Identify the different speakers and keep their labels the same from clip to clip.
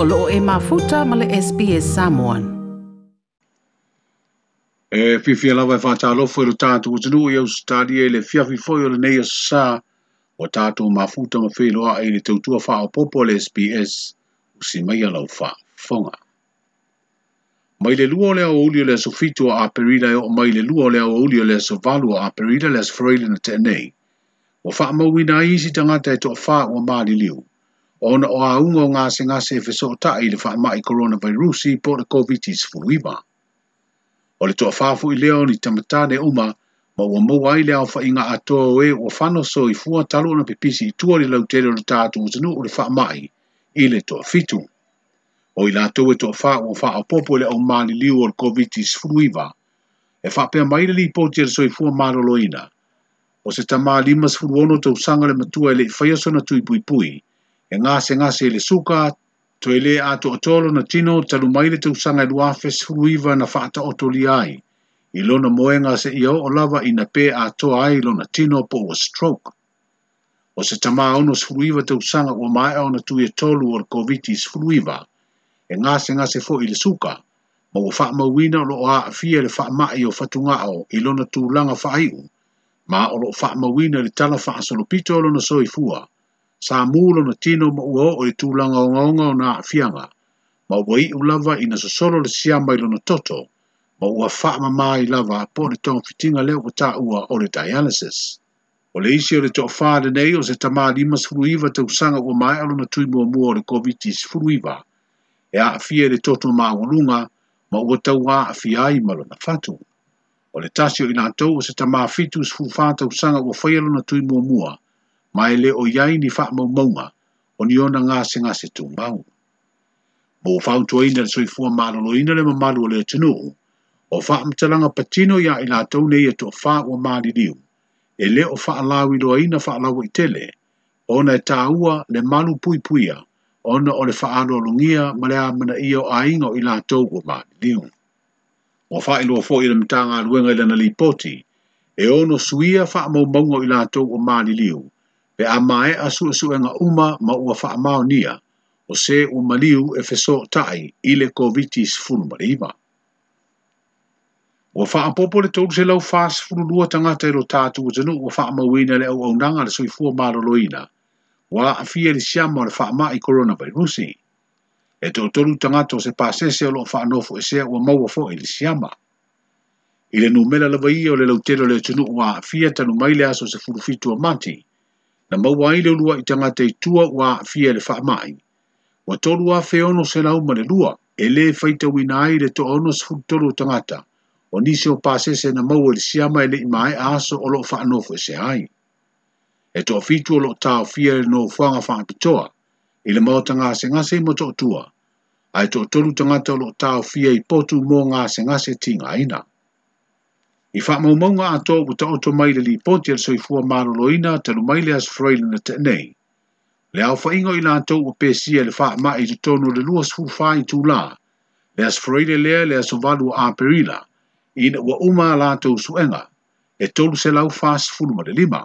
Speaker 1: o loo e mafuta ma le SPS Samoan. E whiwhia lawa e whātālofo i lo tātou o tunu i au stadi e le fiafi foi o le neia sā o tātou mafuta ma wheloa e le tautua wha o popo le SPS usi mai alau wha fonga. Mai le lua le o ulio so fitu a perila e o mai le lua so valu a so freila na te nei. O wha mawina i si tangata e toa wha o māli liu. ona o aunga o ngā se ngā se fe sota i le wha i coronavirus i po le COVID-19 O le toa whafu i leo ni tamatane uma, ma ua mou ai leo wha i ngā atoa oe o whano so i fua talo na pepisi i tua le lau tere le tātu o tanu o le wha i le toa fitu. O i lātou e toa wha o wha a popo le au mali liu o le COVID-19 e wha pia mai le li po tere so i fua maro loina. O se tamā limas furuono tau sanga le matua ele i whaiasona tui pui pui, pui e ngase ngase le suka, to ele ato otolo na tino talu te usanga ilu afes huiva na fata otoli ai. Ilona moenga se iyo olava ina pe ato ai ilona tino po wa stroke. O se tama ono sfruiva te usanga o mai ao na tuye tolu o koviti sfruiva. E ngase ngase fo ili suka. Ma ua faa mawina lo a afia le faa mai o fatunga ao ilona tulanga faa iu. Ma o lo faa mawina le tala faa solopito lo na soifua sa mūlo na tino ma ua o i tūlanga o ngonga o nā fianga, ma ua i ulawa i na sasoro le siama i lona toto, ma ua faa ma mai lava po le tonga fitinga leo kata ua o le dialysis. O le isi o le toa whaare nei o se tamā lima sifuruiva te usanga ua mai alo na tui mua mua o le COVID-19 sifuruiva, e a fie le toto ma ngurunga, ma ua tau a fia i malo na fatu. O le tasio i nātou o se tamā fitu sifu fata usanga ua whaialo na tui mua mua, mua mai le o yai ni fa mo mo ma ona nga se nga se tu ma o mo fa u toi na so i fu ma lo i le ma ma lo le tu o fa m tala nga patino ya i na to ne to fa o ma li diu e le o fa la wi lo i na fa la wi tele ona e ta ua le malu pui puia ona o le fa alo lo ngia ma le a i o ai nga i la to o ma li diu o fa i lo fo i le mtanga luenga i le na lipoti poti e ono suia fa mo mo i la to o ma li liu pe a mae a su su nga uma ma ua wha amao nia o se u maliu e feso tai i le kovitis funu marima. Ua wha apopo le tolu se lau fas funu lua tangata e lo tatu o tenu ua wha amawina le au au nanga le soi fua maro loina wa a fia le siama le wha i korona vai rusi. E to tolu tangata o se pasese o lo wha anofo e sea ua maua fo e le siama. I le numela lawa i o le lautelo le tenu ua a fia tanu maile aso se furufitu a mati – na maua ai le ulua i tagata itua ua aafia i le faamaʻi ua tolu a feono se lau ma le lua e lē faitauina ai le toaona sefulutolu o tagata o nisi o pasese na maua e e e i le siama e leʻi ma ae aaso o loo faanofo e seai e toʻafitu o loo taofia i le nofoaga faapitoa i le mao tagasegase i motoʻatua ae toʻatolu tagata o loo taofia i potu mo gasegase tigaina I wha mau a tō ku tauto mai le li ponti al soi fua maro loina talu mai as freile na te nei. Le au wha ingo i la tō ku pēsi le wha ma i tutono le luas fu wha i tū la. Le as freile lea le aso valu a perila. I na ua uma a la tō suenga. E tolu se lau wha si fulu ma le lima.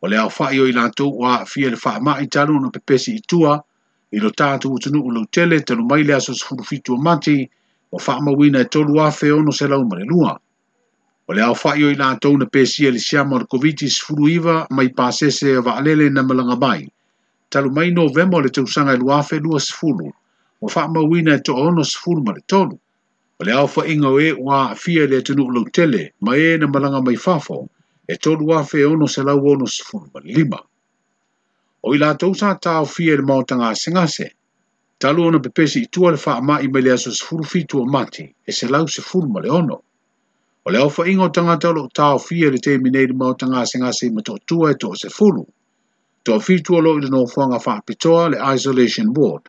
Speaker 1: O le au wha i o i la tō ku a fia le wha ma i talu na pe i tua. I lo tātu utunu u lau tele talu mai le aso si fulu fitu o mati. O wha ma wina e tolu a feono se lau ma Le lua. O le awha i la tau na pesi e le siama o iwa mai pasese e waalele na malanga mai. Talu mai novema o le tausanga e luafe lua sifuru. O wha mawina e to ono sifuru ma le tonu. O le awha inga e wa fia le tenu ulau tele ma e na malanga mai fafo e tolu afe e ono se lau ono sifuru ma lima. O i la tau sa tau fia le maotanga asingase. Talu ona pepesi i tua le wha mai me le aso sifuru fitu o mati e se lau sifuru ma le ono. O le ofa ingo tangata lo tau fia le te mineiri mao tanga se ngase ma tō tua e tō se fulu. Tō fitua lo i le nōwhanga whaapitoa le Isolation Ward.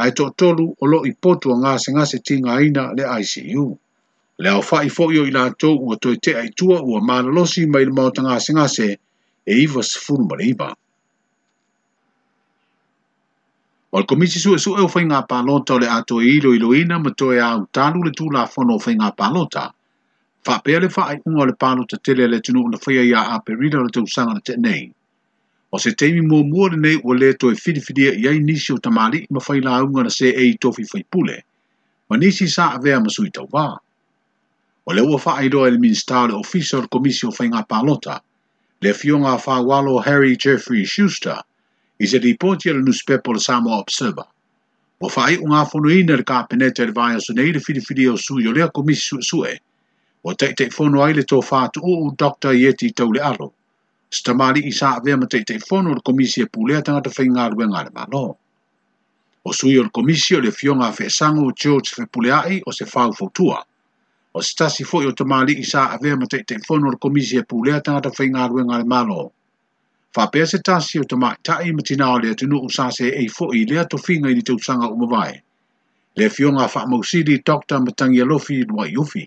Speaker 1: Ai tō tolu o lo i a ngase ngase tinga ina le ICU. Le au fai fo i la tō ua tō i te ai tua ua mana losi mai le mao tanga se ngase e iwa se fulu mariba. O le komisi su e su e o fai ngā pālota o le ato e ilo ilo ina ma tō e au talu le tū la fono o fai ngā pālota fa pe le fa ai un ole pano te tele le tunu na fia ya a perida le tu sanga te nei o se teimi mo mo le nei o le to e fidi fidi ya inisi o tamali ma fai la unga na se e to fi fai pule ma nisi sa ave a masui tau va o le ua fa ai do el minstar le ofisio le komisio fai nga palota le fionga fa walo Harry Jeffrey Schuster i se ripoti al newspaper le Samoa Observer. Wa fai unga fono ina le ka penete le vaya su nei le fidi o su yo le a komisio su o te te fono ai le tō o o Dr. Yeti tau le alo. Stamali i sā avea ma te te fono le komisi e pūlea tanga te whai ngāru e ngāre malo. O sui o le komisi o le fionga fe sango o George fe pūlea ai o se whau fautua. O stasi fo i o Stamali i sā avea ma te te fono le komisi e pūlea tanga te whai ngāru e ngāre malo. Whapea se tasi o tamai tae ma tina o lea tunu usase e i fo i lea to whinga i ni te usanga umawai. Le fionga wha mausiri Dr. Matangia Lofi Nwai Yofi. Yofi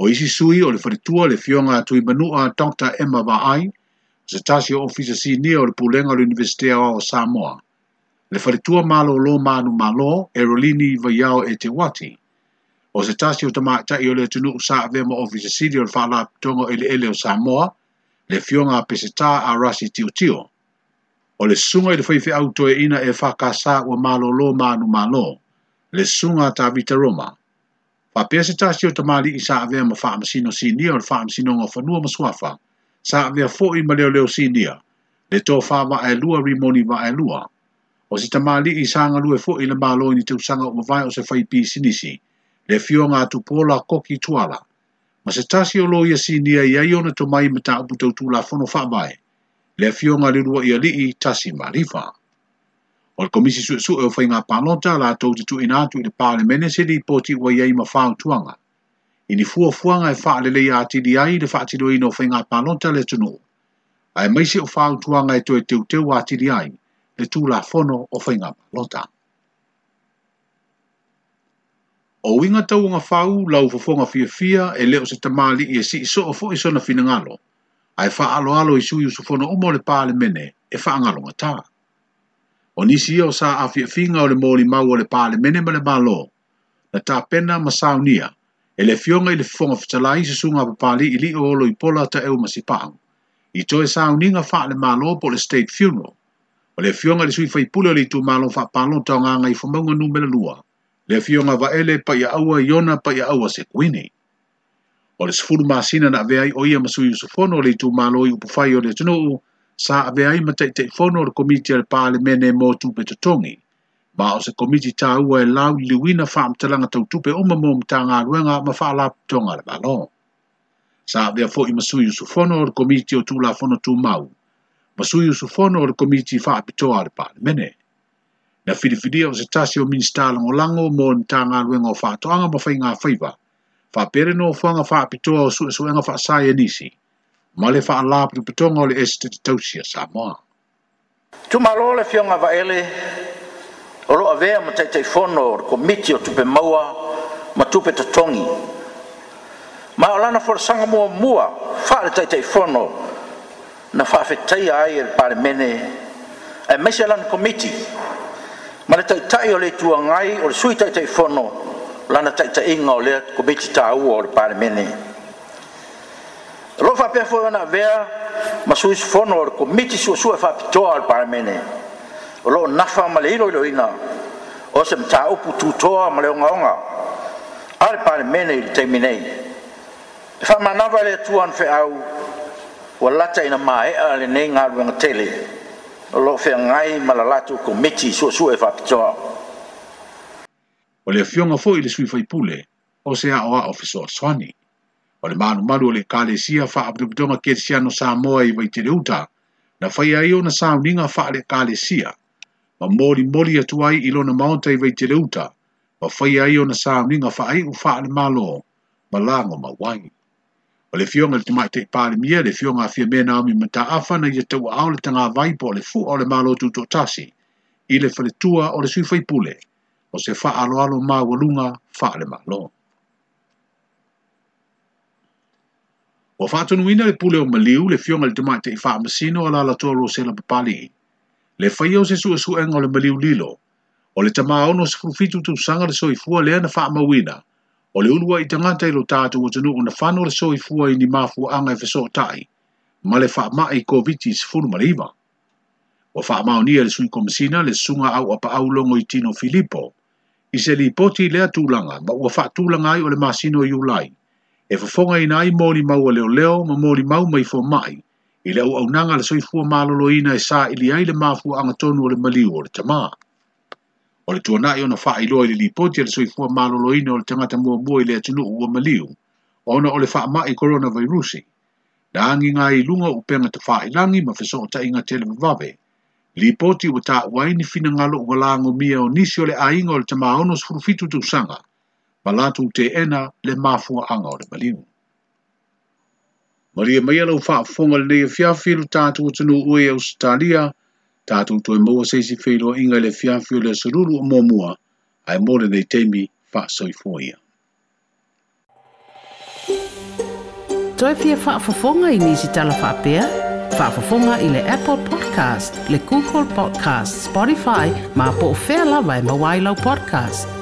Speaker 1: o isi sui o le whanitua le fionga tui manua Dr. Emma Vaai, se tasi ofisa sini o le pulenga le universitea o Samoa. Le whanitua malo lo manu malo, Erolini Vaiao e Te Wati. O se tasi o tamata i o le tunu usa avema ofisa sini o le whala tongo ele ele o Samoa, le fionga pesetā a rasi tio tio. O le sunga i le whaife auto e ina e whakasa o malo lo manu malo, le sunga ta vita roma. Wa pia se tasi o tamali i saa vea ma faa masino sinia o le faa masino ngā whanua ma suafa. Saa vea fo i maleo leo sinia. Le tō faa wa e lua rimoni wa e lua. O si tamali i saa ngalue fo i le malo ni te usanga o mawai o se fai pi sinisi. Le fio ngā tu pola koki tuala. Ma se tasi o loia sinia i aiona tō mai ma ta upu tau tūla whanua faa mai. Le fio ngā lirua i a li i tasi marifaa. Or komisi su su e eh, o whainga panota la tau te tu ina tu i le pāle mene se li poti ua iei ma whāu tuanga. I ni fua fuanga e wha le leia ati di ai le wha ati ino no whainga panota le tuno. A e meise o whāu tuanga e toe teu teu ati di ai le tū la fono o whainga panota. O winga tau ngā whāu lau fufonga fia fia e leo se tamali i e si iso o iso na whina ngalo. A e wha alo alo i sui usufono umo le pāle mene e wha angalo ngā o nisi o sa afia finga o le mōli mau o le pāle mene ma le mālo, na tā pena ma saunia, e le fionga i le fonga fitalai se sunga pa pāle i li o olo i pola ta eu masipahu. I toi sauninga wha le mālo po le state funeral, o le fionga le sui fai pule o le tu mālo wha pālo tau nganga i fumaunga numele lua, le fionga va ele pa ia aua i ona pa ia aua se kuini. O le sifuru maasina na vea i oia masui usufono o le tu mālo i upufai o le tunuu, sa ave ai ma tei tei fono o komiti al pale mene mō tupe tatongi. Ma o se komiti tā ua e lau liwina whaam talanga tau tupe o ma mta ngā ruenga ma wha la tonga le balo. Sa ave a fo i masui usu fono o komiti o tūla fono tū mau. Masui usu fono o komiti wha apitoa le pale mene. Na filifidia o se tasi o minista lango lango mō mta ngā ruenga o wha toanga ma whai ngā whaiva. Wha pere no o whanga wha apitoa o su e suenga wha sae nisi ma le fa ala pu petongo le este tosia samoa tu malo le fionga va ele o lo ave ma te telefono o komitio tu pe maua ma tu pe tatongi ma ola na for sanga mo mua fa le te telefono na fa fe tai ai e pare mene e mesela lan komiti ma le tai tai o le tua ngai o le sui te telefono lana tai tai inga o le komiti tau o le pare mene mene lo fa pe fo na vea ma su is fo no le komiti su su fa pito al parmene o lo na fa male lo lo ina o sem ta o putu to a male nga nga al parmene il termine e fa ma na vale tu an fe au o la ta ina ma e al ne nga lo nga tele o lo fe ngai mala la tu komiti su su fa pito
Speaker 2: o le fiona fo il sui fai pule o sea o a ofiso swani o le manu malu o le kalesia fa apitopitonga kersia no Samoa i vaitere uta, na fai ai na sauninga fa le kalesia, ma mori mori atu ai ilo na maonta i vaitere uta, ma fai ai na sauninga fa ai u fa le malo, ma lango ma wangi. O le fionga le tumai te pāle mia, le fionga a fia mena omi mata afa na ia tau au le tanga vaipo o le fu ole malo tuto tasi, Ile le faletua o le sui faipule, o se fa alo alo maa walunga fa le maloa. Wa fatu nuina le pule o maliu le fionga le tumai te ifa masino ala la toro se la papali. Le fai se su su enga le maliu lilo. O le tama ono se kufitu tu sanga le soifua le ana faa mawina. O le unua i tangata ilo tatu o tenu o na fano le soifua i ni mafu anga i feso tai. Ma le faa maa i koviti se funu marima. Wa faa maonia le sui komisina le sunga au apa au longo i tino Filippo. I se li poti lea tulanga ma ua faa tulanga i o le masino i ulai e fofonga ina ai mōri mau a leo leo ma mōri mau mai fō mai. I leo au nanga le soifua mālolo ina e sā ili ai le māfu anga tonu o le maliu o le tamā. O le tuana i ona wha iloa i le lipoti a le soifua mālolo ina o le tangata mua mua i le atinu o maliu. O ona o le wha mai koronavirusi. Na angi ngā i lunga upenga te wha ilangi ma fiso o ta inga tele mwave. Lipoti ua ta uaini fina ngalo ua lango mia o nisi o le ainga o le tamā ono sfrufitu tu palatu te ena le mafua anga o le malimu. Maria mai alau faa fonga le nei fiafilu tātu o tunu ue e Australia, tātu tue maua seisi feilo inga le fiafilu le sururu o mōmua, ai mōre nei teimi faa soifoia. Toi pia faa fonga i nisi tala faa pia, faa fonga i le Apple Podcast, le Google Podcast, Spotify, ma po fela vai mawailau podcast.